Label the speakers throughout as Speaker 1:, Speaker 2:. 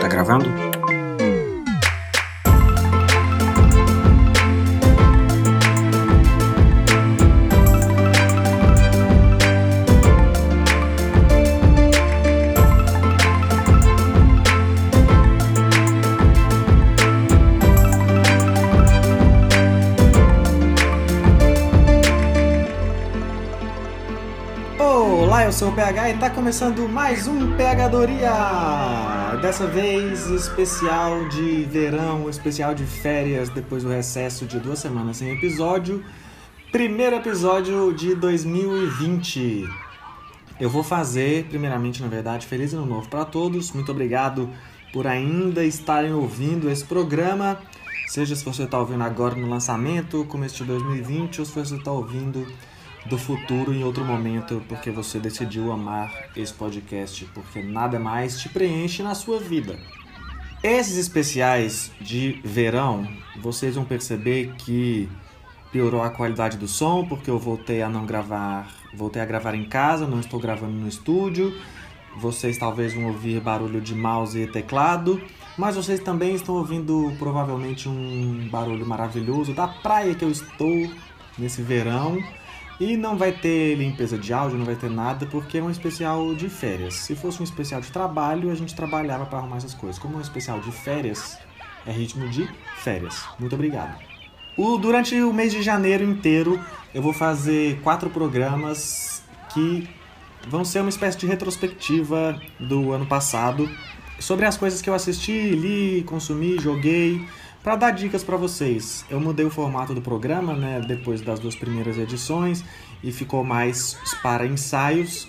Speaker 1: Tá gravando? PH e está começando mais um Pegadoria! Dessa vez especial de verão, especial de férias, depois do recesso de duas semanas sem episódio. Primeiro episódio de 2020. Eu vou fazer, primeiramente, na verdade, Feliz Ano Novo para todos. Muito obrigado por ainda estarem ouvindo esse programa. Seja se você está ouvindo agora no lançamento, começo de 2020, ou se você está ouvindo do futuro em outro momento, porque você decidiu amar esse podcast, porque nada mais te preenche na sua vida. Esses especiais de verão, vocês vão perceber que piorou a qualidade do som, porque eu voltei a não gravar, voltei a gravar em casa, não estou gravando no estúdio. Vocês talvez vão ouvir barulho de mouse e teclado, mas vocês também estão ouvindo provavelmente um barulho maravilhoso da praia que eu estou nesse verão. E não vai ter limpeza de áudio, não vai ter nada, porque é um especial de férias. Se fosse um especial de trabalho, a gente trabalhava para arrumar essas coisas. Como é um especial de férias, é ritmo de férias. Muito obrigado. O, durante o mês de janeiro inteiro, eu vou fazer quatro programas que vão ser uma espécie de retrospectiva do ano passado sobre as coisas que eu assisti, li, consumi, joguei para dar dicas para vocês, eu mudei o formato do programa, né, depois das duas primeiras edições e ficou mais para ensaios,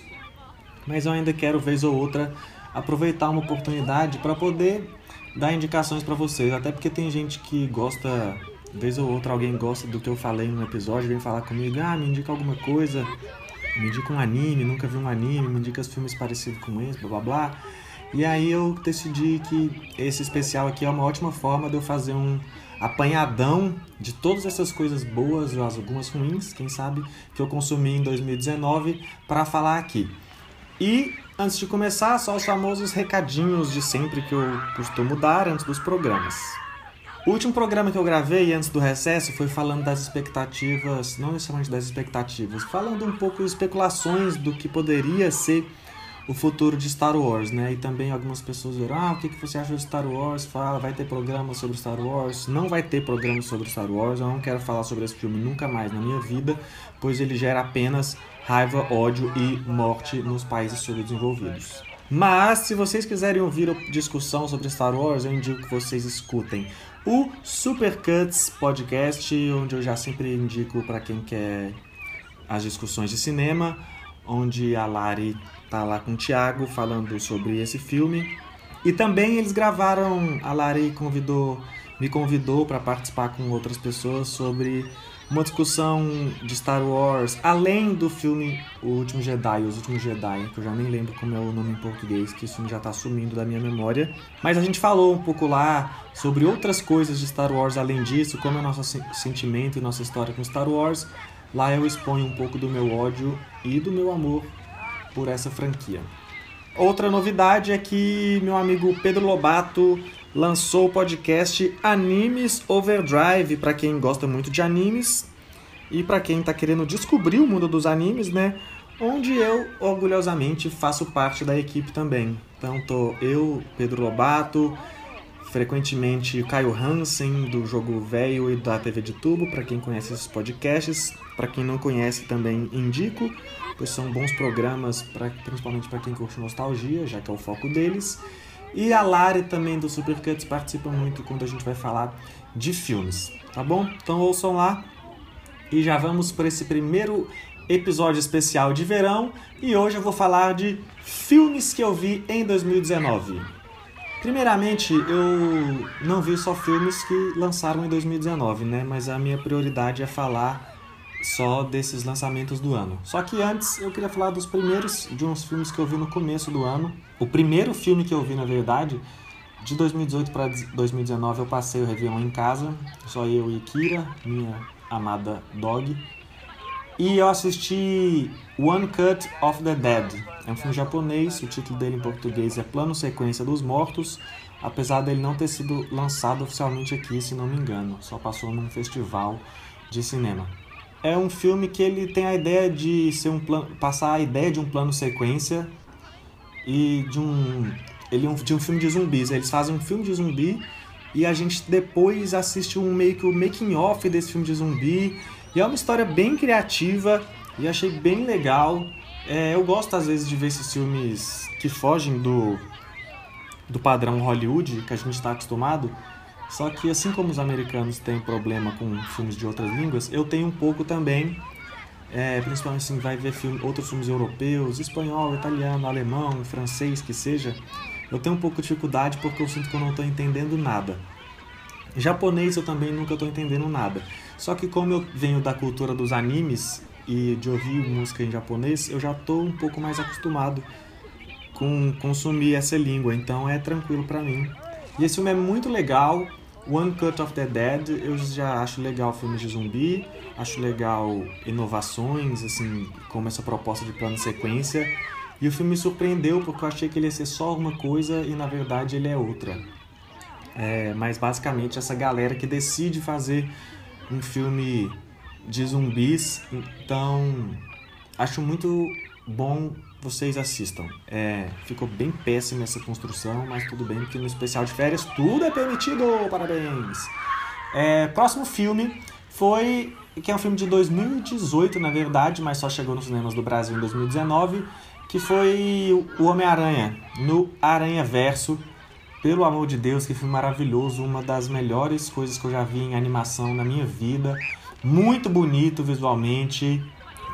Speaker 1: mas eu ainda quero vez ou outra aproveitar uma oportunidade para poder dar indicações para vocês, até porque tem gente que gosta, vez ou outra alguém gosta do que eu falei no episódio, vem falar comigo, ah, me indica alguma coisa, me indica um anime, nunca vi um anime, me indica os filmes parecidos com esse, blá blá blá. E aí eu decidi que esse especial aqui é uma ótima forma de eu fazer um apanhadão de todas essas coisas boas, algumas ruins, quem sabe, que eu consumi em 2019 para falar aqui. E antes de começar, só os famosos recadinhos de sempre que eu costumo dar antes dos programas. O último programa que eu gravei antes do recesso foi falando das expectativas, não necessariamente das expectativas, falando um pouco de especulações do que poderia ser o futuro de Star Wars, né? E também algumas pessoas viram, ah, o que, que você acha de Star Wars? Fala, vai ter programa sobre Star Wars? Não vai ter programa sobre Star Wars, eu não quero falar sobre esse filme nunca mais na minha vida, pois ele gera apenas raiva, ódio e morte nos países subdesenvolvidos. Mas, se vocês quiserem ouvir a discussão sobre Star Wars, eu indico que vocês escutem o Super Cuts Podcast, onde eu já sempre indico para quem quer as discussões de cinema, onde a Lari tá lá com o Thiago falando sobre esse filme. E também eles gravaram, a Lari convidou, me convidou para participar com outras pessoas sobre uma discussão de Star Wars, além do filme O Último Jedi, Os Últimos Jedi, que eu já nem lembro como é o nome em português, que isso já está sumindo da minha memória. Mas a gente falou um pouco lá sobre outras coisas de Star Wars além disso, como é o nosso sentimento e nossa história com Star Wars. Lá eu exponho um pouco do meu ódio e do meu amor por essa franquia. Outra novidade é que meu amigo Pedro Lobato lançou o podcast Animes Overdrive para quem gosta muito de animes e para quem está querendo descobrir o mundo dos animes, né? Onde eu orgulhosamente faço parte da equipe também. Então tô eu, Pedro Lobato, frequentemente Caio Hansen do Jogo Velho e da TV de Tubo, para quem conhece esses podcasts. Para quem não conhece também indico pois são bons programas, pra, principalmente para quem curte nostalgia, já que é o foco deles. E a Lari também do Supercuts participa muito quando a gente vai falar de filmes, tá bom? Então ouçam lá e já vamos para esse primeiro episódio especial de verão e hoje eu vou falar de filmes que eu vi em 2019. Primeiramente, eu não vi só filmes que lançaram em 2019, né? Mas a minha prioridade é falar só desses lançamentos do ano. Só que antes eu queria falar dos primeiros de uns filmes que eu vi no começo do ano. O primeiro filme que eu vi, na verdade, de 2018 para 2019 eu passei o Réveillon em casa, só eu e Kira, minha amada dog. E eu assisti One Cut of the Dead. É um filme japonês, o título dele em português é Plano Sequência dos Mortos, apesar dele não ter sido lançado oficialmente aqui, se não me engano. Só passou num festival de cinema. É um filme que ele tem a ideia de ser um plano, passar a ideia de um plano sequência e de um ele é de um filme de zumbis. Eles fazem um filme de zumbi e a gente depois assiste um meio que o making off desse filme de zumbi. E é uma história bem criativa e achei bem legal. É, eu gosto às vezes de ver esses filmes que fogem do, do padrão Hollywood que a gente está acostumado. Só que assim como os americanos têm problema com filmes de outras línguas, eu tenho um pouco também. É, principalmente assim, vai ver filme, outros filmes europeus, espanhol, italiano, alemão, francês, que seja. Eu tenho um pouco de dificuldade porque eu sinto que eu não estou entendendo nada. Japonês eu também nunca estou entendendo nada. Só que como eu venho da cultura dos animes e de ouvir música em japonês, eu já estou um pouco mais acostumado com consumir essa língua, então é tranquilo para mim. E esse filme é muito legal. One Cut of the Dead, eu já acho legal filmes de zumbi, acho legal inovações, assim, como essa proposta de plano sequência. E o filme me surpreendeu porque eu achei que ele ia ser só uma coisa e na verdade ele é outra. É, mas basicamente essa galera que decide fazer um filme de zumbis, então acho muito bom vocês assistam. É, ficou bem péssima essa construção, mas tudo bem, porque no especial de férias tudo é permitido. Parabéns! É, próximo filme foi. que é um filme de 2018, na verdade, mas só chegou nos cinemas do Brasil em 2019 que foi o Homem-Aranha, no Aranha Verso. Pelo amor de Deus, que filme maravilhoso, uma das melhores coisas que eu já vi em animação na minha vida. Muito bonito visualmente,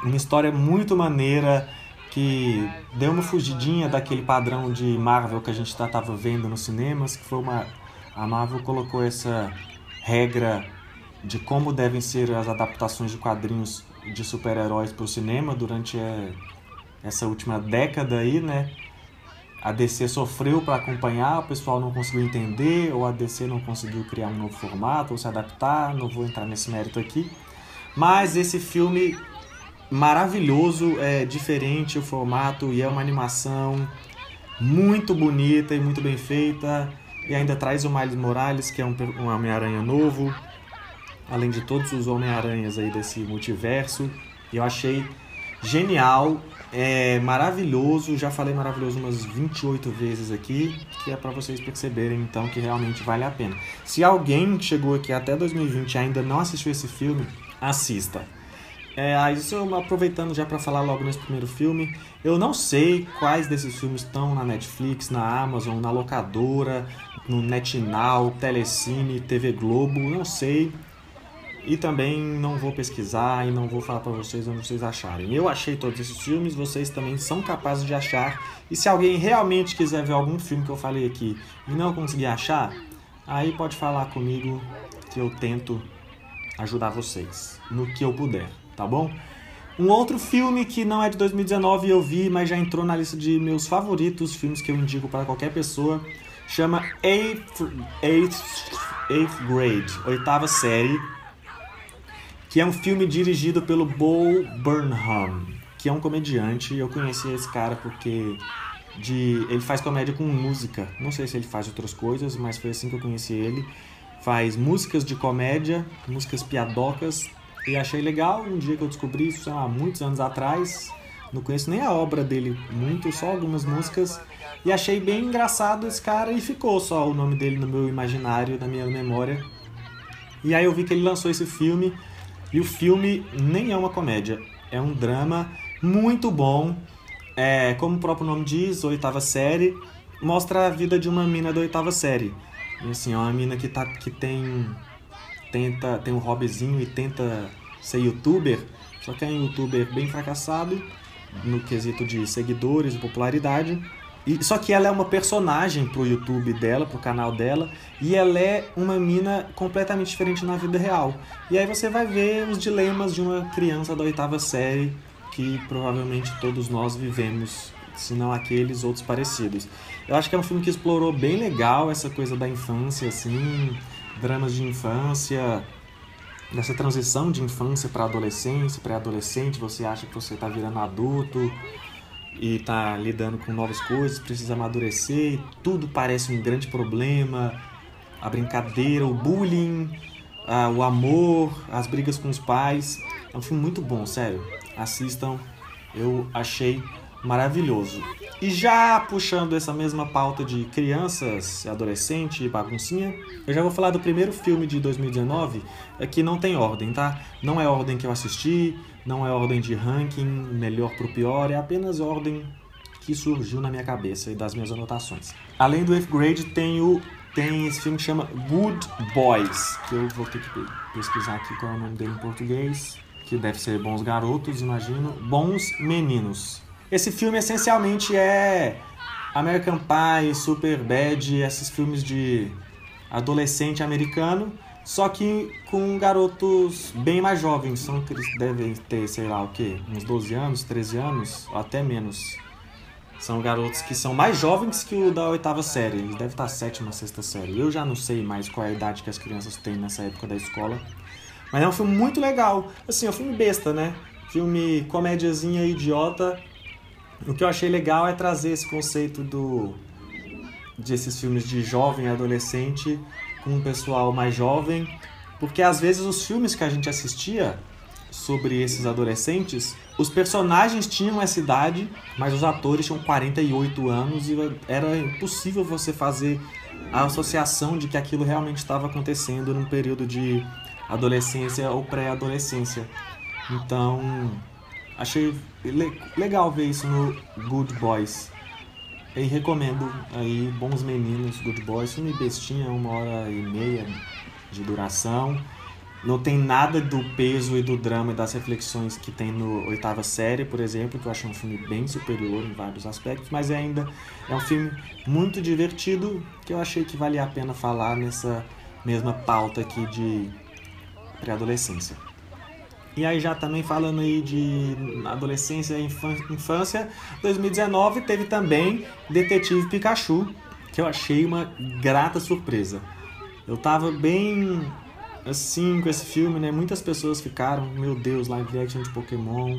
Speaker 1: uma história muito maneira que deu uma fugidinha daquele padrão de Marvel que a gente estava vendo nos cinemas, que foi uma a Marvel colocou essa regra de como devem ser as adaptações de quadrinhos de super-heróis para o cinema durante é, essa última década aí, né? A DC sofreu para acompanhar, o pessoal não conseguiu entender, ou a DC não conseguiu criar um novo formato ou se adaptar, não vou entrar nesse mérito aqui. Mas esse filme maravilhoso, é diferente o formato e é uma animação muito bonita e muito bem feita. E ainda traz o Miles Morales, que é um, um Homem-Aranha novo, além de todos os Homem-Aranhas aí desse multiverso. E eu achei genial, é maravilhoso. Já falei maravilhoso umas 28 vezes aqui, que é para vocês perceberem então que realmente vale a pena. Se alguém chegou aqui até 2020 e ainda não assistiu esse filme, assista. É, isso eu aproveitando já para falar logo nesse primeiro filme, eu não sei quais desses filmes estão na Netflix, na Amazon, na locadora, no NetNow, Telecine, TV Globo, não sei. E também não vou pesquisar e não vou falar para vocês onde vocês acharem. Eu achei todos esses filmes, vocês também são capazes de achar. E se alguém realmente quiser ver algum filme que eu falei aqui e não conseguir achar, aí pode falar comigo que eu tento ajudar vocês no que eu puder, tá bom? Um outro filme que não é de 2019 eu vi, mas já entrou na lista de meus favoritos, filmes que eu indico para qualquer pessoa, chama Eighth, Eighth, Eighth Grade, oitava série que é um filme dirigido pelo Bo Burnham, que é um comediante. Eu conheci esse cara porque de ele faz comédia com música. Não sei se ele faz outras coisas, mas foi assim que eu conheci ele. Faz músicas de comédia, músicas piadocas, e achei legal. Um dia que eu descobri isso há muitos anos atrás, não conheço nem a obra dele muito, só algumas músicas. E achei bem engraçado esse cara e ficou só o nome dele no meu imaginário, na minha memória. E aí eu vi que ele lançou esse filme e o filme nem é uma comédia, é um drama muito bom. É, como o próprio nome diz, oitava série, mostra a vida de uma mina da oitava série. E assim, é uma mina que, tá, que tem, tenta, tem um hobbyzinho e tenta ser youtuber, só que é um youtuber bem fracassado no quesito de seguidores e popularidade. E, só que ela é uma personagem pro YouTube dela, pro canal dela, e ela é uma mina completamente diferente na vida real. E aí você vai ver os dilemas de uma criança da oitava série que provavelmente todos nós vivemos, se não aqueles outros parecidos. Eu acho que é um filme que explorou bem legal essa coisa da infância, assim, dramas de infância, dessa transição de infância para adolescência, pré-adolescente, você acha que você está virando adulto e está lidando com novas coisas, precisa amadurecer, tudo parece um grande problema, a brincadeira, o bullying, o amor, as brigas com os pais. É um filme muito bom, sério. Assistam, eu achei maravilhoso. E já puxando essa mesma pauta de crianças, adolescente, baguncinha, eu já vou falar do primeiro filme de 2019, é que não tem ordem, tá? Não é ordem que eu assisti, não é ordem de ranking, melhor pro pior, é apenas ordem que surgiu na minha cabeça e das minhas anotações. Além do 8th grade, tem, o, tem esse filme que chama Good Boys, que eu vou ter que pesquisar aqui qual é o nome dele em português, que deve ser Bons Garotos, imagino. Bons Meninos. Esse filme essencialmente é American Pie, Super Bad, esses filmes de adolescente americano, só que com garotos bem mais jovens, são que eles devem ter, sei lá o que, uns 12 anos, 13 anos, até menos. São garotos que são mais jovens que o da oitava série, eles devem estar sétima, sexta série. Eu já não sei mais qual é a idade que as crianças têm nessa época da escola. Mas é um filme muito legal. Assim, é um filme besta, né? Filme comédiazinha idiota, o que eu achei legal é trazer esse conceito do desses filmes de jovem adolescente com um pessoal mais jovem, porque às vezes os filmes que a gente assistia sobre esses adolescentes, os personagens tinham essa idade, mas os atores tinham 48 anos e era impossível você fazer a associação de que aquilo realmente estava acontecendo num período de adolescência ou pré-adolescência. Então, Achei legal ver isso no Good Boys. E recomendo aí Bons Meninos, Good Boys, filme bestinha, uma hora e meia de duração. Não tem nada do peso e do drama e das reflexões que tem no Oitava Série, por exemplo, que eu acho um filme bem superior em vários aspectos, mas ainda é um filme muito divertido que eu achei que valia a pena falar nessa mesma pauta aqui de pré-adolescência. E aí já também falando aí de adolescência e infância, 2019 teve também Detetive Pikachu, que eu achei uma grata surpresa. Eu tava bem assim com esse filme, né? Muitas pessoas ficaram, meu Deus, live action de Pokémon.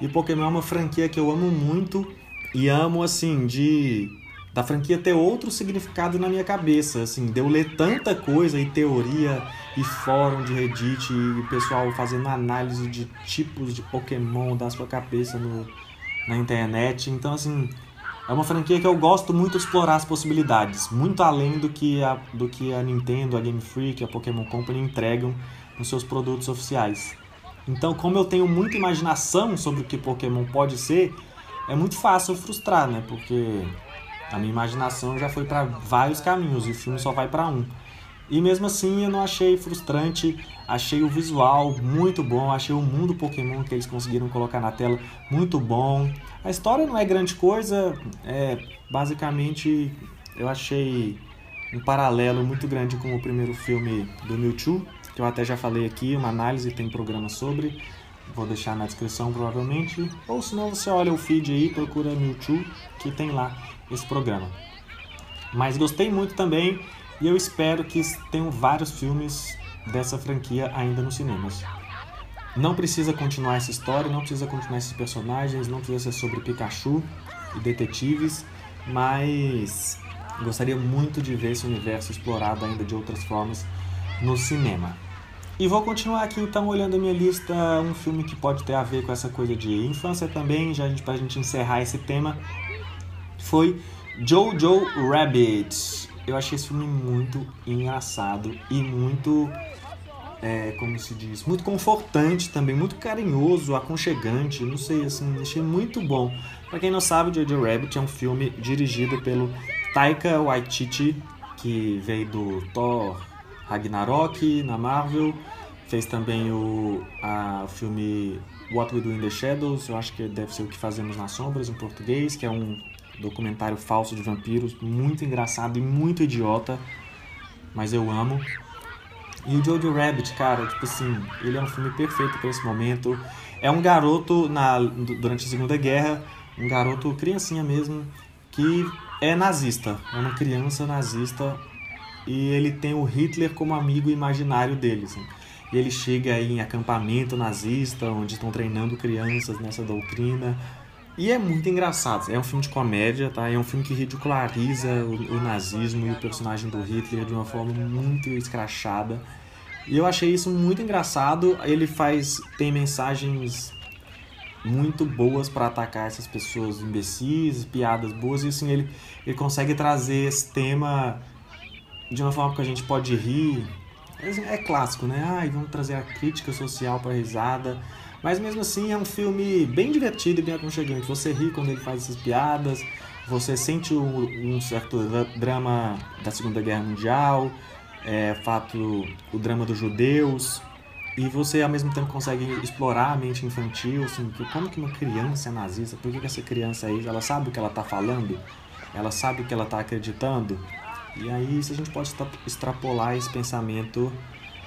Speaker 1: E Pokémon é uma franquia que eu amo muito e amo assim de da franquia ter outro significado na minha cabeça, assim, de eu ler tanta coisa e teoria e fórum de Reddit e pessoal fazendo análise de tipos de Pokémon da sua cabeça no, na internet. Então, assim, é uma franquia que eu gosto muito de explorar as possibilidades, muito além do que a, do que a Nintendo, a Game Freak, a Pokémon Company entregam nos seus produtos oficiais. Então, como eu tenho muita imaginação sobre o que Pokémon pode ser, é muito fácil frustrar, né? Porque a minha imaginação já foi para vários caminhos e o filme só vai para um. E mesmo assim eu não achei frustrante, achei o visual muito bom, achei o mundo Pokémon que eles conseguiram colocar na tela muito bom. A história não é grande coisa, é basicamente eu achei um paralelo muito grande com o primeiro filme do Mewtwo, que eu até já falei aqui, uma análise tem programa sobre. Vou deixar na descrição provavelmente. Ou se não, você olha o feed aí, procura Mewtwo, que tem lá esse programa. Mas gostei muito também e eu espero que tenham vários filmes dessa franquia ainda nos cinemas. Não precisa continuar essa história, não precisa continuar esses personagens, não precisa ser sobre Pikachu e detetives, mas gostaria muito de ver esse universo explorado ainda de outras formas no cinema. E vou continuar aqui então olhando a minha lista, um filme que pode ter a ver com essa coisa de infância também, já para a gente encerrar esse tema foi Jojo Rabbit. Eu achei esse filme muito engraçado e muito, é, como se diz, muito confortante também, muito carinhoso, aconchegante, não sei, assim, achei muito bom. Para quem não sabe, Jojo Rabbit é um filme dirigido pelo Taika Waititi, que veio do Thor Ragnarok na Marvel, fez também o a, o filme What We Do in the Shadows, eu acho que deve ser o que fazemos nas sombras em português, que é um documentário falso de vampiros, muito engraçado e muito idiota, mas eu amo. E o Jojo Rabbit, cara, tipo assim, ele é um filme perfeito para esse momento. É um garoto na, durante a Segunda Guerra, um garoto criancinha mesmo, que é nazista, é uma criança nazista e ele tem o Hitler como amigo imaginário dele. Assim. e ele chega em acampamento nazista, onde estão treinando crianças nessa doutrina. E é muito engraçado. É um filme de comédia, tá? É um filme que ridiculariza o, o nazismo e o personagem do Hitler de uma forma muito escrachada. E eu achei isso muito engraçado. Ele faz tem mensagens muito boas para atacar essas pessoas imbecis, piadas boas e assim ele ele consegue trazer esse tema de uma forma que a gente pode rir. É clássico, né? Ai, vamos trazer a crítica social para risada. Mas mesmo assim é um filme bem divertido e bem aconchegante. Você ri quando ele faz essas piadas, você sente um, certo drama da Segunda Guerra Mundial, é, fato, o drama dos judeus, e você ao mesmo tempo consegue explorar a mente infantil, assim, como que uma criança é nazista, por que, que essa criança é isso? Ela sabe o que ela está falando? Ela sabe o que ela está acreditando? E aí isso a gente pode extrapolar esse pensamento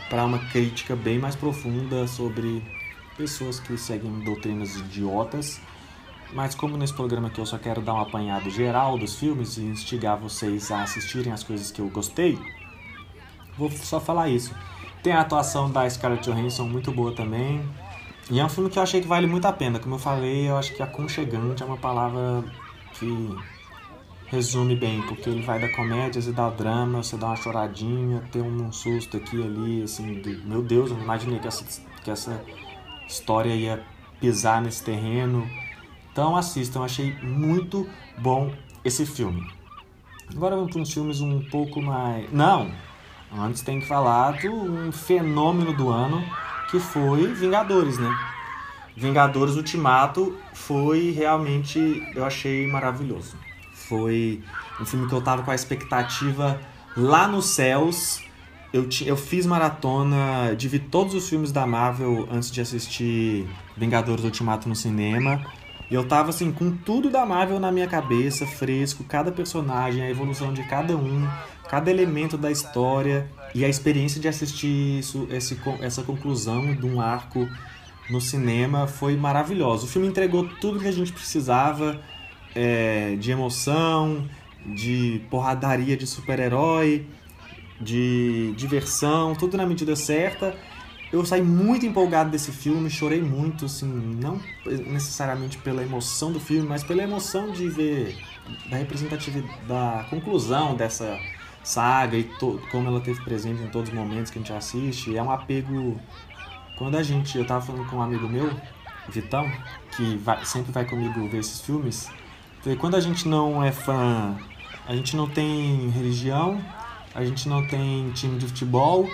Speaker 1: para uma crítica bem mais profunda sobre pessoas que seguem doutrinas idiotas. Mas como nesse programa aqui eu só quero dar um apanhado geral dos filmes e instigar vocês a assistirem as coisas que eu gostei, vou só falar isso. Tem a atuação da Scarlett Johansson muito boa também. E é um filme que eu achei que vale muito a pena. Como eu falei, eu acho que aconchegante é uma palavra que resume bem, porque ele vai da comédia e dá drama, você dá uma choradinha, tem um susto aqui ali, assim, de, meu Deus, eu não imaginei que essa, que essa história ia pisar nesse terreno. Então assistam, achei muito bom esse filme. Agora vamos para uns filmes um pouco mais. Não! Antes tem que falar do um fenômeno do ano que foi Vingadores, né? Vingadores Ultimato foi realmente, eu achei maravilhoso. Foi um filme que eu tava com a expectativa lá nos céus eu, eu fiz maratona de ver todos os filmes da Marvel antes de assistir Vingadores Ultimato no cinema. E eu tava assim, com tudo da Marvel na minha cabeça, fresco, cada personagem, a evolução de cada um, cada elemento da história e a experiência de assistir isso, esse, essa conclusão de um arco no cinema foi maravilhosa. O filme entregou tudo que a gente precisava é, de emoção, de porradaria de super-herói de diversão, tudo na medida certa. Eu saí muito empolgado desse filme, chorei muito, assim, não necessariamente pela emoção do filme, mas pela emoção de ver da representatividade, da conclusão dessa saga e como ela teve presente em todos os momentos que a gente assiste. É um apego. Quando a gente. Eu tava falando com um amigo meu, Vitão, que vai, sempre vai comigo ver esses filmes. Quando a gente não é fã, a gente não tem religião, a gente não tem time de futebol,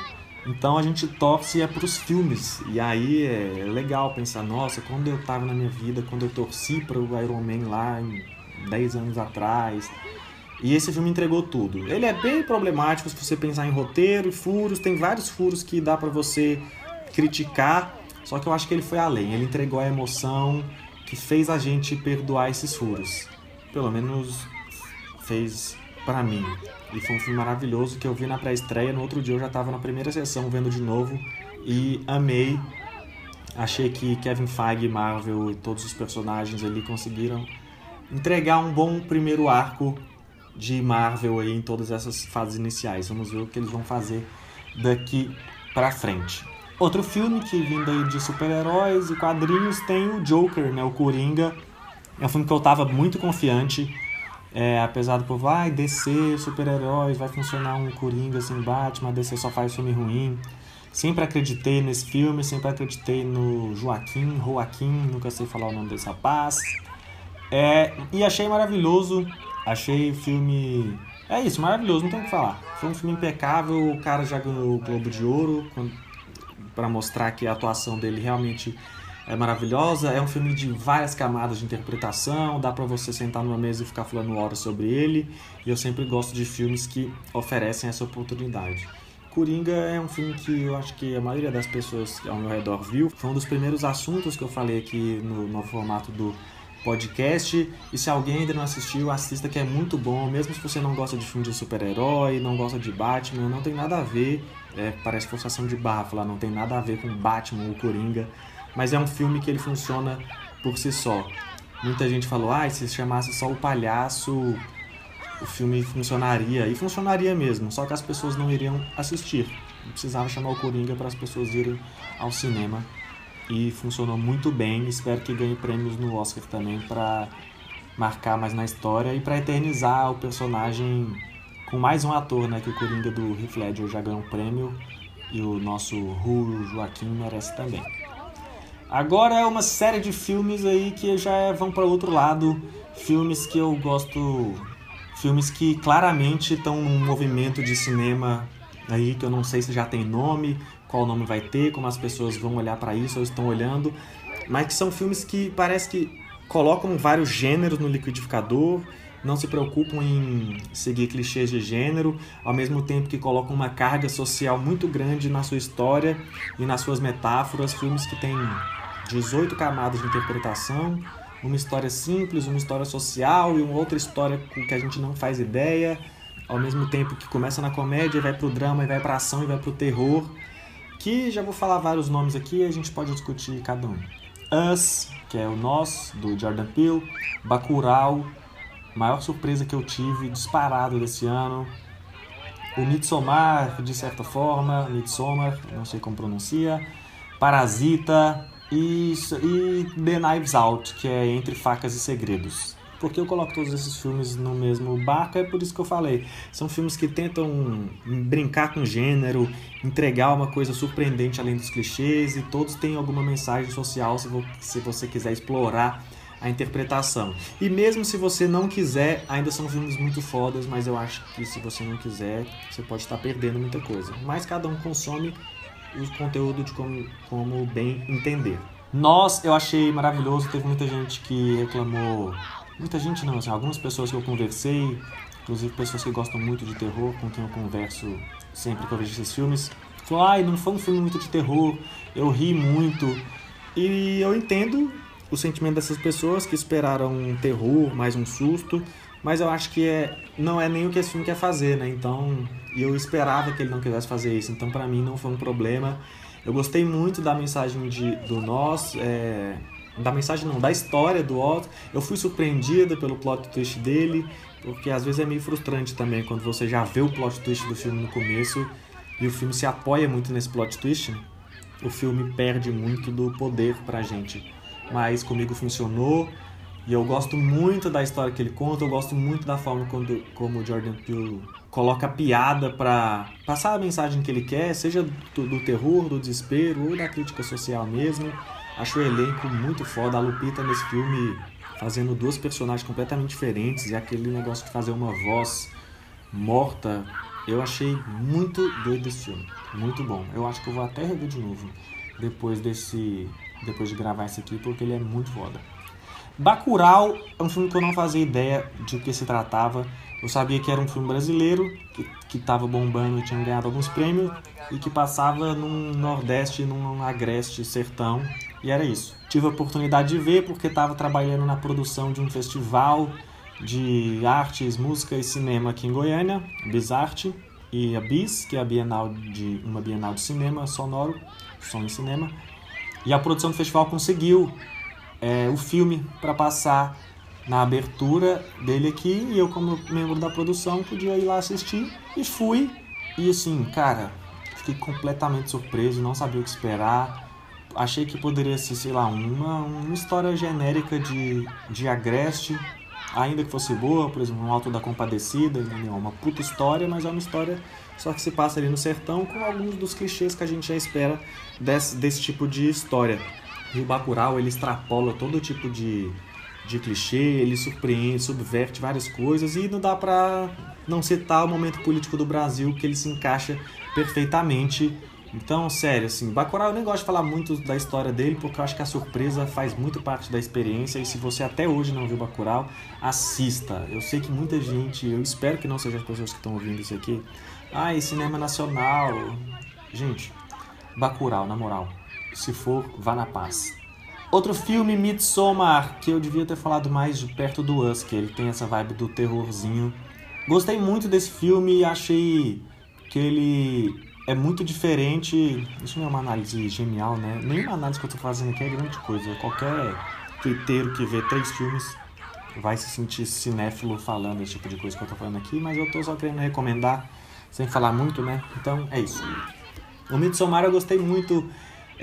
Speaker 1: então a gente torce é para os filmes. E aí é legal pensar, nossa, quando eu estava na minha vida, quando eu torci para o Iron Man lá em 10 anos atrás. E esse filme entregou tudo. Ele é bem problemático se você pensar em roteiro e furos, tem vários furos que dá para você criticar, só que eu acho que ele foi além. Ele entregou a emoção que fez a gente perdoar esses furos. Pelo menos fez para mim. E foi um filme maravilhoso que eu vi na pré-estreia. No outro dia eu já estava na primeira sessão vendo de novo e amei. Achei que Kevin Feige, Marvel e todos os personagens ali conseguiram entregar um bom primeiro arco de Marvel aí em todas essas fases iniciais. Vamos ver o que eles vão fazer daqui para frente. Outro filme que vindo aí de super-heróis e quadrinhos tem o Joker, né, o Coringa. É um filme que eu estava muito confiante é, apesar do povo, vai descer super-heróis, vai funcionar um Coringa sem Batman, DC só faz filme ruim. Sempre acreditei nesse filme, sempre acreditei no Joaquim, Joaquim, nunca sei falar o nome desse rapaz. É, e achei maravilhoso, achei o filme. É isso, maravilhoso, não tem o que falar. Foi um filme impecável, o cara já ganhou o Globo de Ouro para mostrar que a atuação dele realmente é maravilhosa. É um filme de várias camadas de interpretação, dá para você sentar numa mesa e ficar falando horas sobre ele. E eu sempre gosto de filmes que oferecem essa oportunidade. Coringa é um filme que eu acho que a maioria das pessoas ao meu redor viu. Foi um dos primeiros assuntos que eu falei aqui no, no formato do podcast. E se alguém ainda não assistiu, assista que é muito bom. Mesmo se você não gosta de filme de super-herói, não gosta de Batman, não tem nada a ver. É, parece forçação de barra falar, não tem nada a ver com Batman ou Coringa mas é um filme que ele funciona por si só. Muita gente falou, ah, se chamasse só o palhaço, o filme funcionaria. E funcionaria mesmo, só que as pessoas não iriam assistir. precisava chamar o Coringa para as pessoas irem ao cinema e funcionou muito bem. Espero que ganhe prêmios no Oscar também para marcar mais na história e para eternizar o personagem com mais um ator, né? Que o Coringa do Heath Ledger já ganhou um prêmio e o nosso Ru Joaquim merece também. Agora é uma série de filmes aí que já vão para outro lado, filmes que eu gosto, filmes que claramente estão num movimento de cinema aí que eu não sei se já tem nome, qual nome vai ter, como as pessoas vão olhar para isso ou estão olhando, mas que são filmes que parece que colocam vários gêneros no liquidificador, não se preocupam em seguir clichês de gênero, ao mesmo tempo que colocam uma carga social muito grande na sua história e nas suas metáforas, filmes que têm 18 camadas de interpretação, uma história simples, uma história social e uma outra história que a gente não faz ideia, ao mesmo tempo que começa na comédia, vai pro drama, e vai pra ação e vai pro terror, que já vou falar vários nomes aqui e a gente pode discutir cada um. Us, que é o Nós, do Jordan Peele, Bacurau, maior surpresa que eu tive, disparado desse ano, o Midsommar, de certa forma, Midsommar, não sei como pronuncia, Parasita e, e The Knives Out, que é Entre Facas e Segredos porque eu coloco todos esses filmes no mesmo barco, é por isso que eu falei. São filmes que tentam brincar com gênero, entregar uma coisa surpreendente além dos clichês, e todos têm alguma mensagem social se você quiser explorar a interpretação. E mesmo se você não quiser, ainda são filmes muito fodas, mas eu acho que se você não quiser, você pode estar perdendo muita coisa. Mas cada um consome o conteúdo de como, como bem entender. Nós, eu achei maravilhoso, teve muita gente que reclamou Muita gente não, assim, algumas pessoas que eu conversei, inclusive pessoas que gostam muito de terror, com quem eu converso sempre que eu vejo esses filmes, falaram, ai, não foi um filme muito de terror, eu ri muito. E eu entendo o sentimento dessas pessoas que esperaram um terror, mais um susto, mas eu acho que é, não é nem o que esse filme quer fazer, né? Então, eu esperava que ele não quisesse fazer isso, então para mim não foi um problema. Eu gostei muito da mensagem de, do nós, é, da mensagem não, da história do Otto. Eu fui surpreendida pelo plot twist dele, porque às vezes é meio frustrante também quando você já vê o plot twist do filme no começo e o filme se apoia muito nesse plot twist, o filme perde muito do poder pra gente. Mas comigo funcionou e eu gosto muito da história que ele conta, eu gosto muito da forma quando, como o Jordan Peele coloca piada para passar a mensagem que ele quer, seja do, do terror, do desespero ou da crítica social mesmo. Acho o elenco muito foda. A Lupita nesse filme fazendo duas personagens completamente diferentes e aquele negócio de fazer uma voz morta. Eu achei muito doido esse filme. Muito bom. Eu acho que eu vou até rever de novo depois desse. Depois de gravar esse aqui, porque ele é muito foda. Bacurau é um filme que eu não fazia ideia de o que se tratava. Eu sabia que era um filme brasileiro, que, que tava bombando e tinha ganhado alguns prêmios, e que passava num Nordeste, num Agreste, Sertão, e era isso. Tive a oportunidade de ver porque estava trabalhando na produção de um festival de artes, música e cinema aqui em Goiânia, Bisarte, e a BIS, que é a Bienal de uma Bienal de cinema sonoro, som e cinema. E a produção do festival conseguiu é, o filme para passar na abertura dele aqui e eu como membro da produção podia ir lá assistir e fui e assim, cara, fiquei completamente surpreso, não sabia o que esperar achei que poderia ser, sei lá, uma, uma história genérica de, de Agreste, ainda que fosse boa, por exemplo, um Alto da Compadecida, entendeu? Uma puta história, mas é uma história só que se passa ali no sertão com alguns dos clichês que a gente já espera desse, desse tipo de história. E o Bacurau, ele extrapola todo tipo de, de clichê, ele surpreende, subverte várias coisas e não dá pra não citar o momento político do Brasil que ele se encaixa perfeitamente então, sério, assim, Bacurau eu nem gosto de falar muito da história dele, porque eu acho que a surpresa faz muito parte da experiência, e se você até hoje não viu Bacurau, assista. Eu sei que muita gente, eu espero que não sejam as pessoas que estão ouvindo isso aqui, ah, e cinema nacional. Gente, Bacurau, na moral, se for, vá na paz. Outro filme, Midsommar, que eu devia ter falado mais de perto do Us, que ele tem essa vibe do terrorzinho. Gostei muito desse filme e achei que ele é muito diferente. Isso não é uma análise genial, né? Nenhuma análise que eu tô fazendo aqui é grande coisa. Qualquer twitteiro que vê três filmes vai se sentir cinéfilo falando esse tipo de coisa que eu tô falando aqui, mas eu tô só querendo recomendar, sem falar muito, né? Então é isso. O Midsommar eu gostei muito.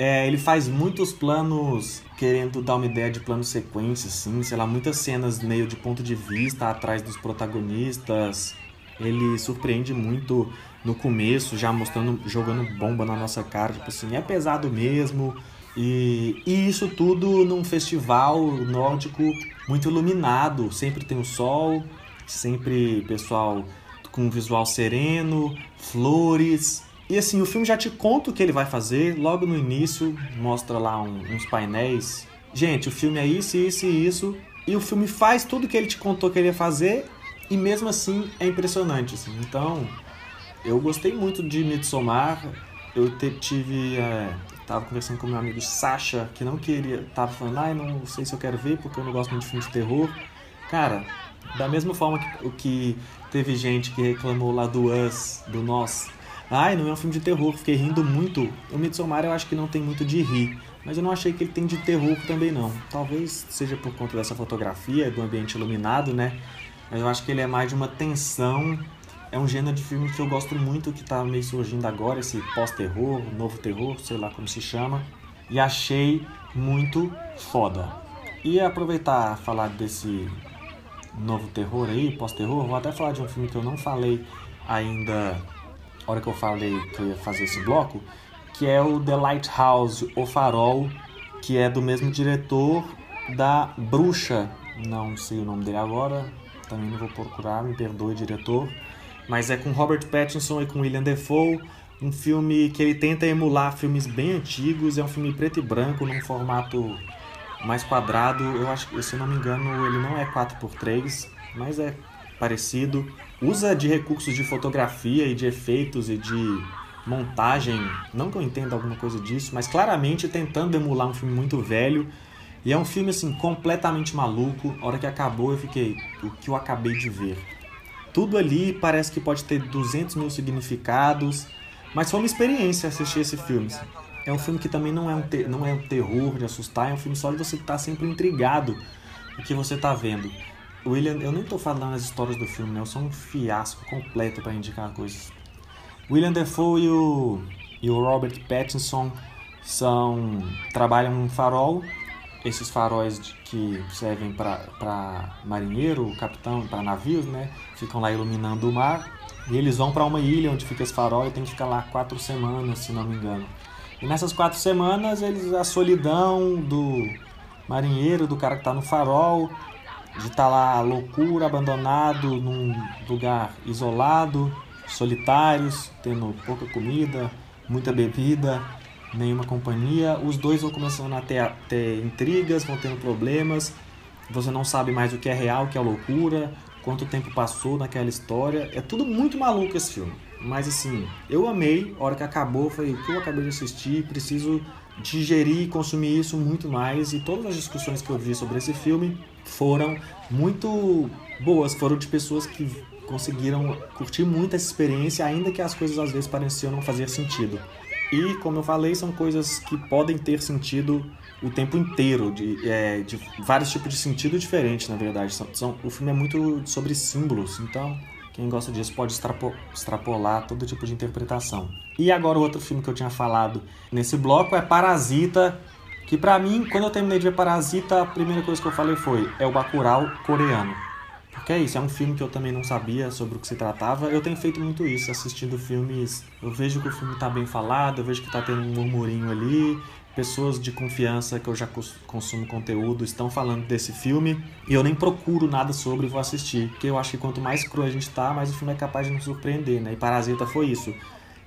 Speaker 1: É, ele faz muitos planos querendo dar uma ideia de plano sequência, assim, sei lá, muitas cenas meio de ponto de vista atrás dos protagonistas. Ele surpreende muito no começo, já mostrando, jogando bomba na nossa cara, tipo assim, é pesado mesmo. E, e isso tudo num festival nórdico muito iluminado, sempre tem o sol, sempre pessoal com um visual sereno, flores. E assim, o filme já te conta o que ele vai fazer, logo no início, mostra lá um, uns painéis. Gente, o filme é isso, isso e isso. E o filme faz tudo o que ele te contou que ele ia fazer, e mesmo assim é impressionante. Assim. Então, eu gostei muito de Midsommar. Eu te, tive. É, tava conversando com meu amigo Sasha, que não queria. Tava falando, ai, ah, não sei se eu quero ver porque eu não gosto muito de filme de terror. Cara, da mesma forma que, que teve gente que reclamou lá do Us, do Nós. Ai, não é um filme de terror, fiquei rindo muito. O Midsommar eu acho que não tem muito de rir, mas eu não achei que ele tem de terror também não. Talvez seja por conta dessa fotografia, do ambiente iluminado, né? Mas eu acho que ele é mais de uma tensão. É um gênero de filme que eu gosto muito, que tá meio surgindo agora, esse pós-terror, novo terror, sei lá como se chama. E achei muito foda. E aproveitar falar desse novo terror aí, pós-terror, vou até falar de um filme que eu não falei ainda, na hora que eu falei que eu ia fazer esse bloco, que é o The Lighthouse, O Farol, que é do mesmo diretor da Bruxa, não sei o nome dele agora, também não vou procurar, me perdoe, diretor, mas é com Robert Pattinson e com William Defoe, um filme que ele tenta emular filmes bem antigos, é um filme preto e branco, num formato mais quadrado. Eu acho que, se não me engano, ele não é 4x3, mas é parecido. Usa de recursos de fotografia e de efeitos e de montagem. Não que eu entenda alguma coisa disso, mas claramente tentando emular um filme muito velho. E é um filme assim completamente maluco. A hora que acabou eu fiquei, o que eu acabei de ver. Tudo ali parece que pode ter 200 mil significados, mas foi uma experiência assistir esse filme. Assim. É um filme que também não é um, não é um terror de assustar, é um filme só de você estar tá sempre intrigado o que você está vendo. William, eu nem estou falando as histórias do filme, né? Eu sou um fiasco completo para indicar coisas. William Defoe e o, e o Robert Pattinson são trabalham em farol, esses faróis que servem para marinheiro, capitão, para navios, né? Ficam lá iluminando o mar. E eles vão para uma ilha onde fica esse farol e tem que ficar lá quatro semanas, se não me engano. E nessas quatro semanas, eles a solidão do marinheiro, do cara que está no farol, de estar tá lá loucura, abandonado num lugar isolado, solitários, tendo pouca comida, muita bebida, nenhuma companhia. Os dois vão começando a ter, ter intrigas, vão tendo problemas. Você não sabe mais o que é real, o que é loucura, quanto tempo passou naquela história. É tudo muito maluco esse filme. Mas assim, eu amei, a hora que acabou, foi o que eu acabei de assistir, preciso digerir e consumir isso muito mais. E todas as discussões que eu vi sobre esse filme foram muito boas, foram de pessoas que conseguiram curtir muito essa experiência, ainda que as coisas às vezes pareciam não fazer sentido. E, como eu falei, são coisas que podem ter sentido o tempo inteiro, de, é, de vários tipos de sentido diferentes, na verdade. São, são, o filme é muito sobre símbolos, então quem gosta disso pode extrapolar todo tipo de interpretação. E agora o outro filme que eu tinha falado nesse bloco é Parasita, que para mim, quando eu terminei de ver Parasita, a primeira coisa que eu falei foi, é o Bacurau coreano. Porque é isso, é um filme que eu também não sabia sobre o que se tratava. Eu tenho feito muito isso, assistindo filmes. Eu vejo que o filme tá bem falado, eu vejo que tá tendo um murmurinho ali, pessoas de confiança que eu já consumo conteúdo estão falando desse filme e eu nem procuro nada sobre e vou assistir, porque eu acho que quanto mais cru a gente tá, mais o filme é capaz de nos surpreender, né? E Parasita foi isso.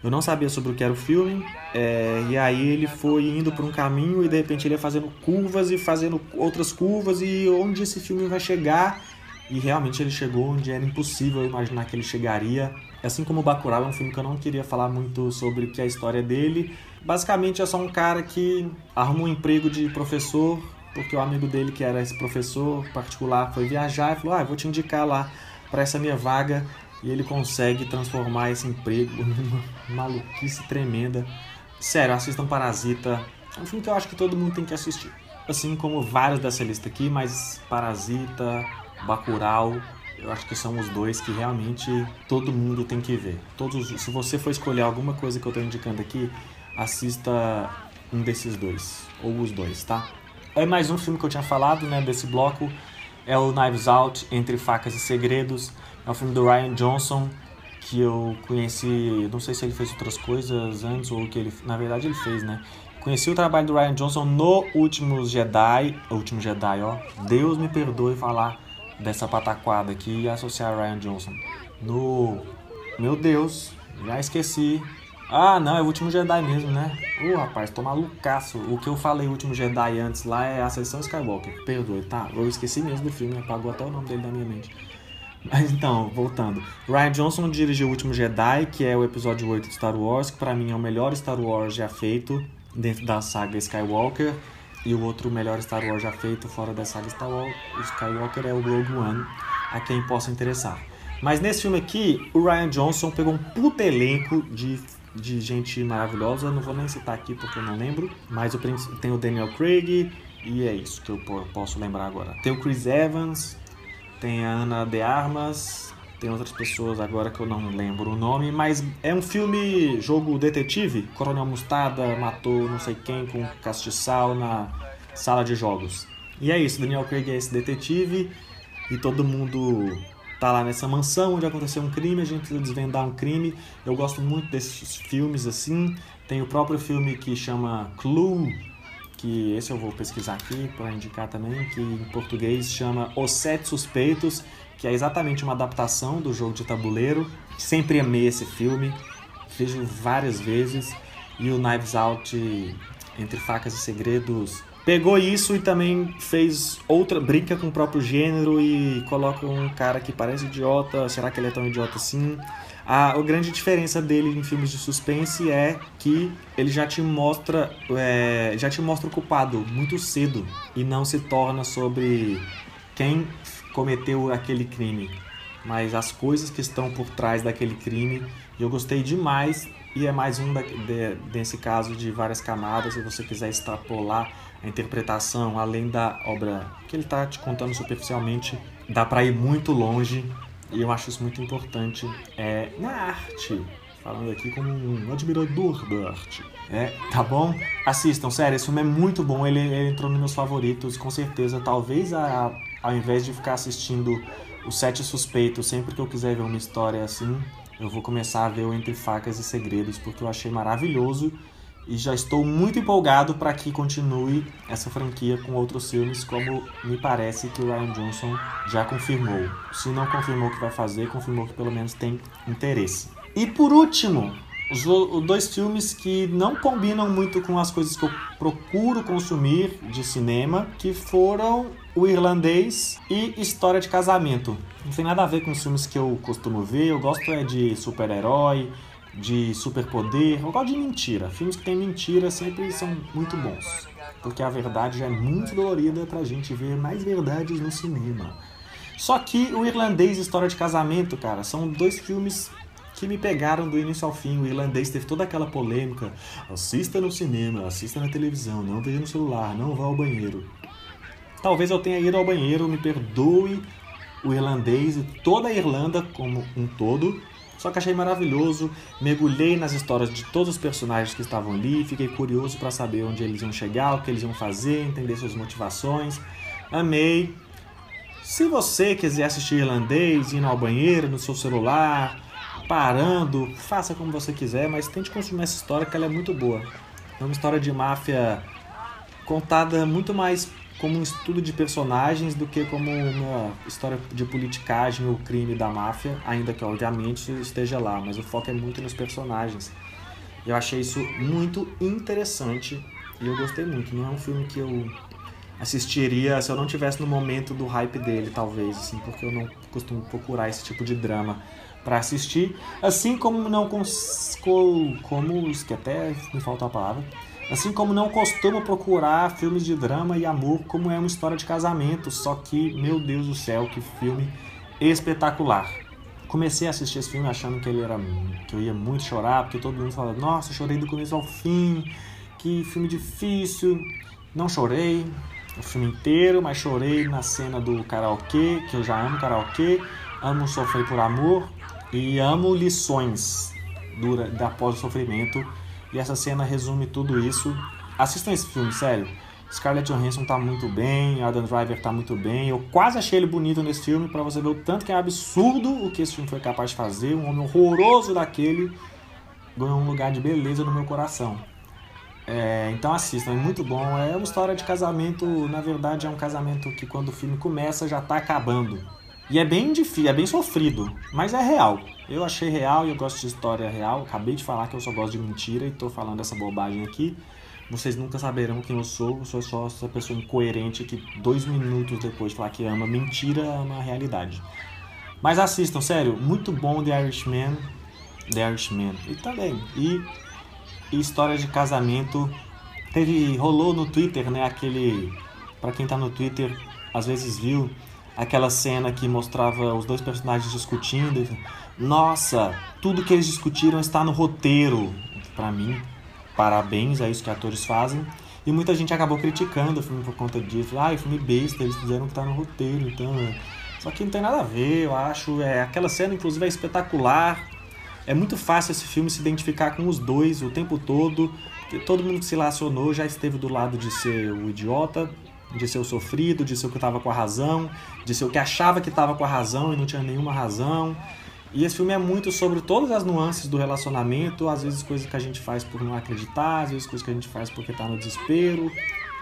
Speaker 1: Eu não sabia sobre o que era o filme, é, e aí ele foi indo por um caminho e de repente ele ia fazendo curvas e fazendo outras curvas e onde esse filme vai chegar. E realmente ele chegou onde era impossível imaginar que ele chegaria. Assim como o Bacurau é um filme que eu não queria falar muito sobre o que é a história dele, Basicamente é só um cara que arrumou um emprego de professor, porque o amigo dele, que era esse professor particular, foi viajar e falou: Ah, vou te indicar lá para essa minha vaga. E ele consegue transformar esse emprego numa maluquice tremenda. Sério, assistam Parasita. É um filme que eu acho que todo mundo tem que assistir. Assim como vários dessa lista aqui, mas Parasita, Bacurau, eu acho que são os dois que realmente todo mundo tem que ver. Todos, se você for escolher alguma coisa que eu estou indicando aqui, assista um desses dois, ou os dois, tá? É mais um filme que eu tinha falado, né, desse bloco, é o Knives Out, Entre Facas e Segredos. É um filme do Ryan Johnson, que eu conheci, não sei se ele fez outras coisas antes ou que ele, na verdade ele fez, né? Conheci o trabalho do Ryan Johnson no Últimos Jedi, Último Jedi, ó. Deus me perdoe falar dessa pataquada aqui e associar Ryan Johnson. No, meu Deus, já esqueci. Ah, não, é o Último Jedi mesmo, né? Ô, rapaz, tô malucaço. O que eu falei Último Jedi antes lá é a sessão Skywalker. Perdoe, tá? Eu esqueci mesmo do filme, apagou até o nome dele da minha mente. Mas então, voltando. Ryan Johnson dirigiu O Último Jedi, que é o episódio 8 de Star Wars, que para mim é o melhor Star Wars já feito dentro da saga Skywalker. E o outro melhor Star Wars já feito fora da saga Star Wars, Skywalker é o Rogue One, a quem possa interessar. Mas nesse filme aqui, o Ryan Johnson pegou um puto elenco de, de gente maravilhosa. Não vou nem citar aqui porque eu não lembro. Mas o, tem o Daniel Craig, e é isso que eu posso lembrar agora. Tem o Chris Evans, tem a Ana de Armas, tem outras pessoas agora que eu não lembro o nome, mas é um filme, jogo detetive. Coronel Mostarda matou não sei quem com castiçal na sala de jogos. E é isso, Daniel Craig é esse detetive e todo mundo tá lá nessa mansão onde aconteceu um crime, a gente precisa desvendar um crime. Eu gosto muito desses filmes assim. Tem o próprio filme que chama Clue, que esse eu vou pesquisar aqui para indicar também, que em português chama Os Sete Suspeitos, que é exatamente uma adaptação do jogo de tabuleiro. Sempre amei esse filme, vejo várias vezes. E o Knives Out, Entre Facas e Segredos, pegou isso e também fez outra, brinca com o próprio gênero e coloca um cara que parece idiota, será que ele é tão idiota assim? A, a grande diferença dele em filmes de suspense é que ele já te mostra é, já te mostra o culpado muito cedo e não se torna sobre quem cometeu aquele crime, mas as coisas que estão por trás daquele crime. E eu gostei demais e é mais um da, de, desse caso de várias camadas. Se você quiser extrapolar a interpretação além da obra que ele está te contando superficialmente, dá para ir muito longe e eu acho isso muito importante é, na arte. Falando aqui como um admirador da arte. É, tá bom? Assistam, sério, esse filme é muito bom. Ele, ele entrou nos meus favoritos, com certeza. Talvez a, ao invés de ficar assistindo os Sete Suspeitos sempre que eu quiser ver uma história assim, eu vou começar a ver o Entre Facas e Segredos, porque eu achei maravilhoso e já estou muito empolgado para que continue essa franquia com outros filmes, como me parece que o Ryan Johnson já confirmou. Se não confirmou que vai fazer, confirmou que pelo menos tem interesse. E por último, os dois filmes que não combinam muito com as coisas que eu procuro consumir de cinema, que foram O Irlandês e História de Casamento. Não tem nada a ver com os filmes que eu costumo ver, eu gosto é de super-herói, de superpoder, eu gosto de mentira. Filmes que tem mentira sempre são muito bons, porque a verdade já é muito dolorida pra gente ver mais verdades no cinema. Só que o Irlandês História de Casamento, cara, são dois filmes que me pegaram do início ao fim. O irlandês teve toda aquela polêmica. Assista no cinema, assista na televisão, não veja no celular, não vá ao banheiro. Talvez eu tenha ido ao banheiro, me perdoe o irlandês e toda a Irlanda como um todo, só que achei maravilhoso, mergulhei nas histórias de todos os personagens que estavam ali, fiquei curioso para saber onde eles iam chegar, o que eles iam fazer, entender suas motivações. Amei. Se você quiser assistir irlandês, indo ao banheiro, no seu celular, parando, faça como você quiser, mas tente consumir essa história que ela é muito boa. É uma história de máfia contada muito mais como um estudo de personagens do que como uma história de politicagem ou crime da máfia, ainda que obviamente esteja lá, mas o foco é muito nos personagens. Eu achei isso muito interessante e eu gostei muito. Não é um filme que eu assistiria se eu não tivesse no momento do hype dele, talvez, assim, porque eu não costumo procurar esse tipo de drama para assistir, assim como não cons... como que até me faltou a palavra Assim como não costumo procurar filmes de drama e amor como é uma história de casamento, só que, meu Deus do céu, que filme espetacular. Comecei a assistir esse filme achando que ele era que eu ia muito chorar, porque todo mundo fala: "Nossa, chorei do começo ao fim. Que filme difícil". Não chorei o filme inteiro, mas chorei na cena do karaokê, que eu já amo karaokê, amo sofrer por amor e amo lições dura, após o sofrimento. E essa cena resume tudo isso. Assistam esse filme, sério. Scarlett Johansson tá muito bem, Adam Driver tá muito bem. Eu quase achei ele bonito nesse filme para você ver o tanto que é absurdo o que esse filme foi capaz de fazer. Um homem horroroso daquele ganhou um lugar de beleza no meu coração. É, então assistam, é muito bom. É uma história de casamento, na verdade é um casamento que quando o filme começa já tá acabando. E é bem difícil, é bem sofrido, mas é real. Eu achei real e eu gosto de história real. Acabei de falar que eu só gosto de mentira e tô falando essa bobagem aqui. Vocês nunca saberão quem eu sou, eu sou só essa pessoa incoerente que dois minutos depois de falar que ama mentira, ama a realidade. Mas assistam, sério, muito bom The Irishman. The Irishman. E também. E, e história de casamento. Teve. rolou no Twitter, né? Aquele. para quem tá no Twitter, às vezes viu aquela cena que mostrava os dois personagens discutindo. Nossa, tudo que eles discutiram está no roteiro. Para mim, parabéns a isso que atores fazem. E muita gente acabou criticando o filme por conta disso. Ah, o filme besta, eles fizeram que tá no roteiro, então. É. Só que não tem nada a ver, eu acho. É, aquela cena, inclusive, é espetacular. É muito fácil esse filme se identificar com os dois o tempo todo. Todo mundo que se relacionou já esteve do lado de ser o idiota, de ser o sofrido, de ser o que estava com a razão, de ser o que achava que estava com a razão e não tinha nenhuma razão. E esse filme é muito sobre todas as nuances do relacionamento, às vezes coisas que a gente faz por não acreditar, às vezes coisas que a gente faz porque tá no desespero.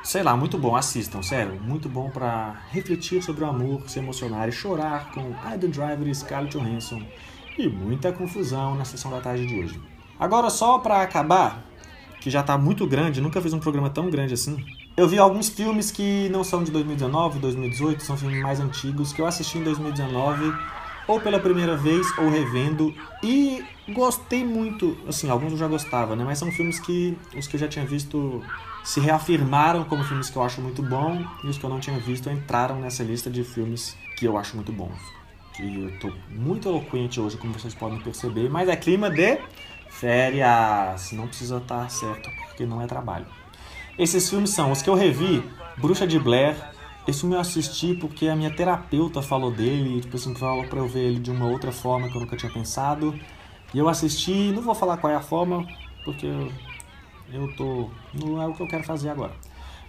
Speaker 1: Sei lá, muito bom, assistam, sério, muito bom para refletir sobre o amor, se emocionar e chorar com Adam Driver e Scarlett Johansson. E muita confusão na sessão da tarde de hoje. Agora só para acabar, que já tá muito grande, nunca fiz um programa tão grande assim. Eu vi alguns filmes que não são de 2019, 2018, são filmes mais antigos que eu assisti em 2019 ou pela primeira vez ou revendo e gostei muito, assim, alguns eu já gostava, né, mas são filmes que os que eu já tinha visto se reafirmaram como filmes que eu acho muito bom e os que eu não tinha visto entraram nessa lista de filmes que eu acho muito bons. Que eu tô muito eloquente hoje, como vocês podem perceber, mas é clima de férias, não precisa estar certo porque não é trabalho. Esses filmes são os que eu revi: Bruxa de Blair, esse filme eu assisti porque a minha terapeuta falou dele, tipo assim, falou pra eu ver ele de uma outra forma que eu nunca tinha pensado. E eu assisti, não vou falar qual é a forma, porque eu, eu tô. não é o que eu quero fazer agora.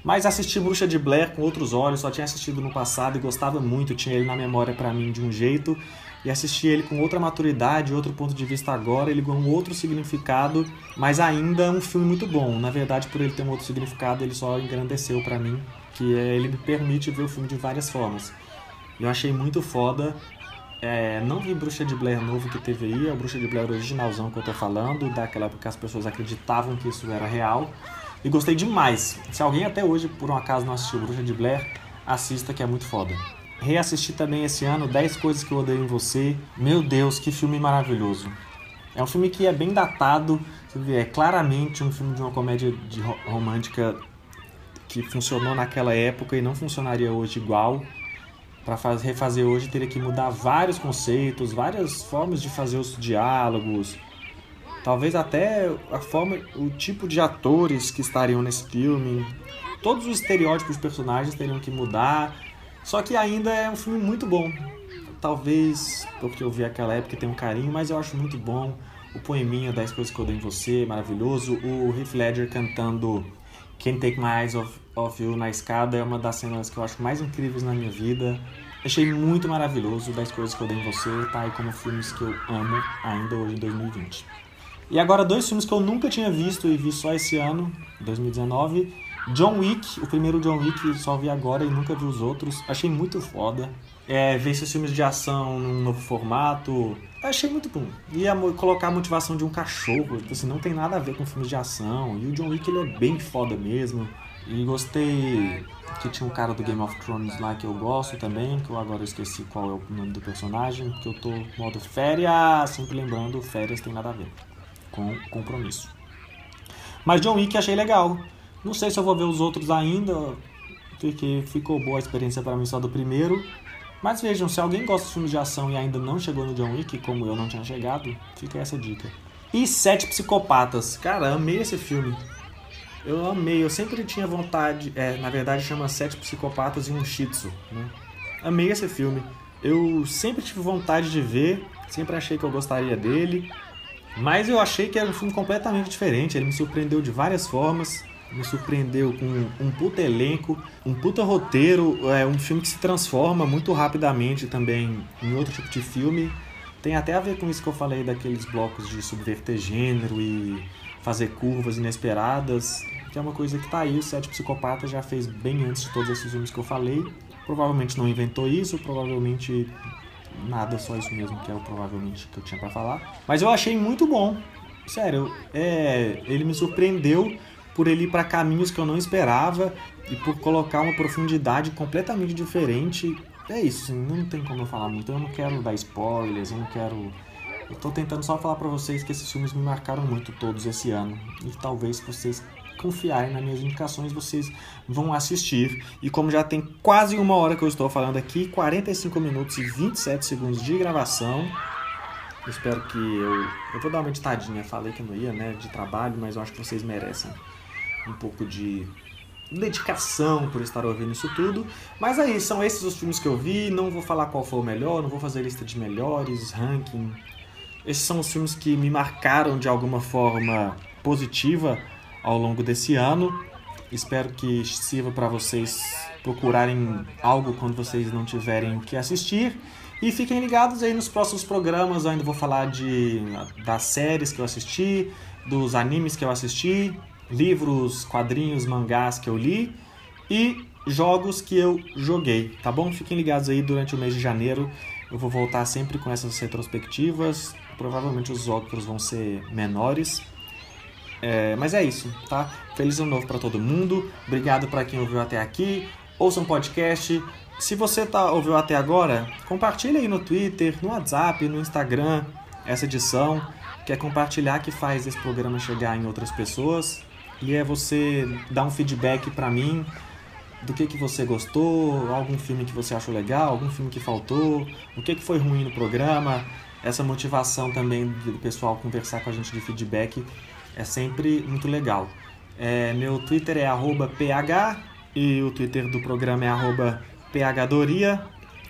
Speaker 1: Mas assisti Bruxa de Blair com outros olhos, só tinha assistido no passado e gostava muito, tinha ele na memória para mim de um jeito, e assisti ele com outra maturidade, outro ponto de vista agora, ele com um outro significado, mas ainda é um filme muito bom. Na verdade, por ele ter um outro significado, ele só engrandeceu para mim que é, ele me permite ver o filme de várias formas. Eu achei muito foda. É, não vi Bruxa de Blair novo que teve aí, é o Bruxa de Blair originalzão que eu tô falando, daquela época que as pessoas acreditavam que isso era real. E gostei demais. Se alguém até hoje, por um acaso, não assistiu Bruxa de Blair, assista que é muito foda. Reassisti também esse ano 10 Coisas que Eu Odeio em Você. Meu Deus, que filme maravilhoso. É um filme que é bem datado, é claramente um filme de uma comédia de romântica que funcionou naquela época e não funcionaria hoje igual. Para refazer hoje teria que mudar vários conceitos, várias formas de fazer os diálogos, talvez até a forma, o tipo de atores que estariam nesse filme, todos os estereótipos dos personagens teriam que mudar. Só que ainda é um filme muito bom. Talvez porque eu vi aquela época e tenho um carinho, mas eu acho muito bom. O poeminha 10 coisas que eu dei em você, maravilhoso. O Heath Ledger cantando Can't Take My Eyes Off, off You na escada é uma das cenas que eu acho mais incríveis na minha vida. Achei muito maravilhoso das coisas que eu dei em você, tá aí como filmes que eu amo ainda hoje em 2020. E agora dois filmes que eu nunca tinha visto e vi só esse ano, 2019. John Wick, o primeiro John Wick só vi agora e nunca vi os outros. Achei muito foda. É, ver esses filmes de ação num novo formato, achei muito bom. E a, colocar a motivação de um cachorro, tipo assim, não tem nada a ver com filmes de ação. E o John Wick ele é bem foda mesmo. E gostei que tinha um cara do Game of Thrones lá que eu gosto também, que eu agora esqueci qual é o nome do personagem, porque eu tô modo férias, sempre lembrando, férias tem nada a ver com compromisso. Mas John Wick achei legal. Não sei se eu vou ver os outros ainda, porque ficou boa a experiência para mim só do primeiro. Mas vejam, se alguém gosta de filmes de ação e ainda não chegou no John Wick, como eu não tinha chegado, fica essa dica. E Sete Psicopatas. Cara, amei esse filme. Eu amei, eu sempre tinha vontade. É, na verdade chama Sete Psicopatas e um Shih Tzu. Né? Amei esse filme. eu sempre tive vontade de ver, sempre achei que eu gostaria dele, mas eu achei que era um filme completamente diferente. Ele me surpreendeu de várias formas, me surpreendeu com um puta elenco, um puta roteiro, é um filme que se transforma muito rapidamente também em outro tipo de filme. Tem até a ver com isso que eu falei daqueles blocos de subverter gênero e fazer curvas inesperadas, que é uma coisa que tá aí, o Sete Psicopata já fez bem antes de todos esses filmes que eu falei. Provavelmente não inventou isso, provavelmente nada, só isso mesmo que é o provavelmente que eu tinha para falar. Mas eu achei muito bom. Sério, é, ele me surpreendeu por ele ir para caminhos que eu não esperava e por colocar uma profundidade completamente diferente. É isso, assim, não tem como eu falar muito. Eu não quero dar spoilers, eu não quero. Eu tô tentando só falar para vocês que esses filmes me marcaram muito todos esse ano. E talvez vocês confiarem nas minhas indicações, vocês vão assistir. E como já tem quase uma hora que eu estou falando aqui, 45 minutos e 27 segundos de gravação. espero que eu. Eu vou dar uma editadinha, falei que não ia, né? De trabalho, mas eu acho que vocês merecem um pouco de dedicação por estar ouvindo isso tudo. Mas aí, são esses os filmes que eu vi. Não vou falar qual foi o melhor, não vou fazer lista de melhores, ranking. Esses são os filmes que me marcaram de alguma forma positiva ao longo desse ano. Espero que sirva para vocês procurarem algo quando vocês não tiverem o que assistir. E fiquem ligados aí nos próximos programas. Eu ainda vou falar de, das séries que eu assisti, dos animes que eu assisti, livros, quadrinhos, mangás que eu li e jogos que eu joguei, tá bom? Fiquem ligados aí durante o mês de janeiro. Eu vou voltar sempre com essas retrospectivas. Provavelmente os outros vão ser menores. É, mas é isso, tá? Feliz ano novo para todo mundo. Obrigado para quem ouviu até aqui. Ouça um podcast. Se você tá ouviu até agora, compartilha aí no Twitter, no WhatsApp, no Instagram essa edição. Quer compartilhar que faz esse programa chegar em outras pessoas e é você dar um feedback para mim do que, que você gostou, algum filme que você achou legal, algum filme que faltou, o que, que foi ruim no programa. Essa motivação também do pessoal conversar com a gente de feedback é sempre muito legal. É, meu Twitter é ph e o Twitter do programa é phdoria.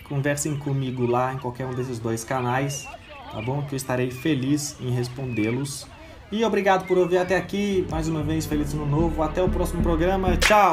Speaker 1: Conversem comigo lá em qualquer um desses dois canais, tá bom? Que eu estarei feliz em respondê-los. E obrigado por ouvir até aqui. Mais uma vez, feliz ano novo. Até o próximo programa. Tchau!